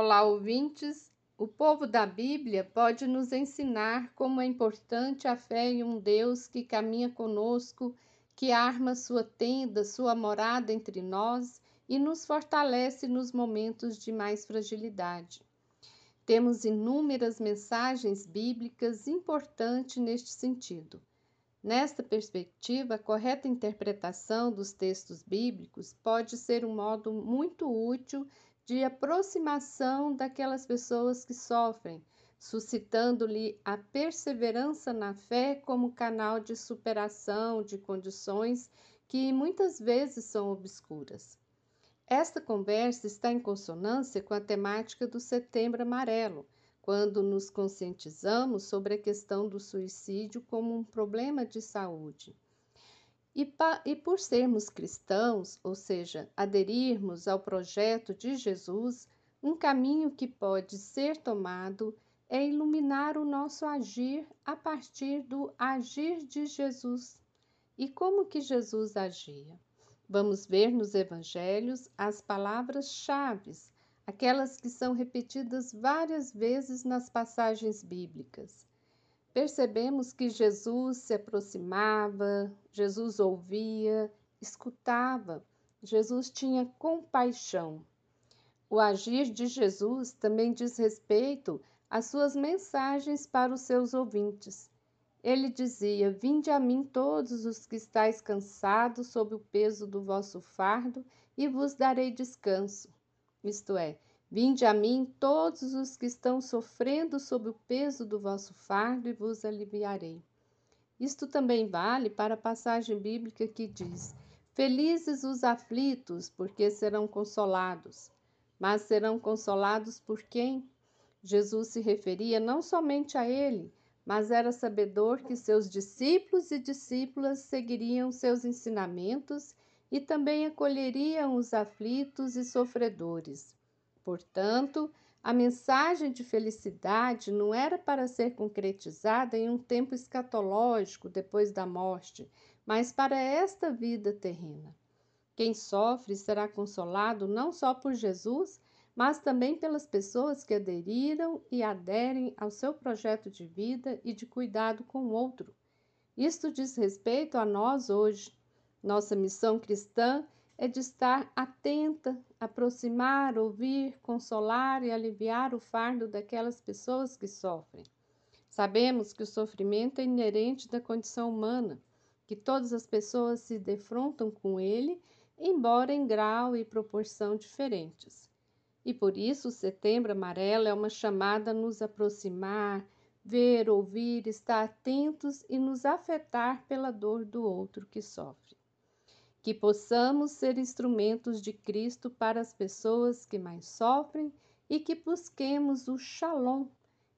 Olá, ouvintes. O povo da Bíblia pode nos ensinar como é importante a fé em um Deus que caminha conosco, que arma sua tenda, sua morada entre nós e nos fortalece nos momentos de mais fragilidade. Temos inúmeras mensagens bíblicas importantes neste sentido. Nesta perspectiva, a correta interpretação dos textos bíblicos pode ser um modo muito útil de aproximação daquelas pessoas que sofrem, suscitando-lhe a perseverança na fé como canal de superação de condições que muitas vezes são obscuras. Esta conversa está em consonância com a temática do Setembro Amarelo, quando nos conscientizamos sobre a questão do suicídio como um problema de saúde. E, e, por sermos cristãos, ou seja, aderirmos ao projeto de Jesus, um caminho que pode ser tomado é iluminar o nosso agir a partir do agir de Jesus. E como que Jesus agia? Vamos ver nos evangelhos as palavras-chave, aquelas que são repetidas várias vezes nas passagens bíblicas percebemos que Jesus se aproximava, Jesus ouvia, escutava, Jesus tinha compaixão. O agir de Jesus também diz respeito às suas mensagens para os seus ouvintes. Ele dizia: Vinde a mim todos os que estáis cansados sob o peso do vosso fardo, e vos darei descanso. Isto é, Vinde a mim todos os que estão sofrendo sob o peso do vosso fardo e vos aliviarei. Isto também vale para a passagem bíblica que diz: Felizes os aflitos, porque serão consolados. Mas serão consolados por quem? Jesus se referia não somente a ele, mas era sabedor que seus discípulos e discípulas seguiriam seus ensinamentos e também acolheriam os aflitos e sofredores. Portanto, a mensagem de felicidade não era para ser concretizada em um tempo escatológico depois da morte, mas para esta vida terrena. Quem sofre será consolado não só por Jesus, mas também pelas pessoas que aderiram e aderem ao seu projeto de vida e de cuidado com o outro. Isto diz respeito a nós hoje. Nossa missão cristã é de estar atenta, aproximar, ouvir, consolar e aliviar o fardo daquelas pessoas que sofrem. Sabemos que o sofrimento é inerente da condição humana, que todas as pessoas se defrontam com ele, embora em grau e proporção diferentes. E por isso o Setembro Amarelo é uma chamada a nos aproximar, ver, ouvir, estar atentos e nos afetar pela dor do outro que sofre que possamos ser instrumentos de Cristo para as pessoas que mais sofrem e que busquemos o Shalom,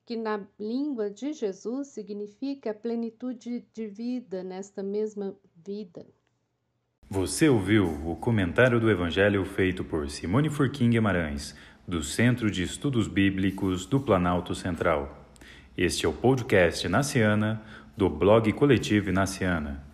que na língua de Jesus significa plenitude de vida nesta mesma vida. Você ouviu o comentário do Evangelho feito por Simone Furquim Guimarães, do Centro de Estudos Bíblicos do Planalto Central. Este é o podcast Naciana, do blog Coletivo Naciana.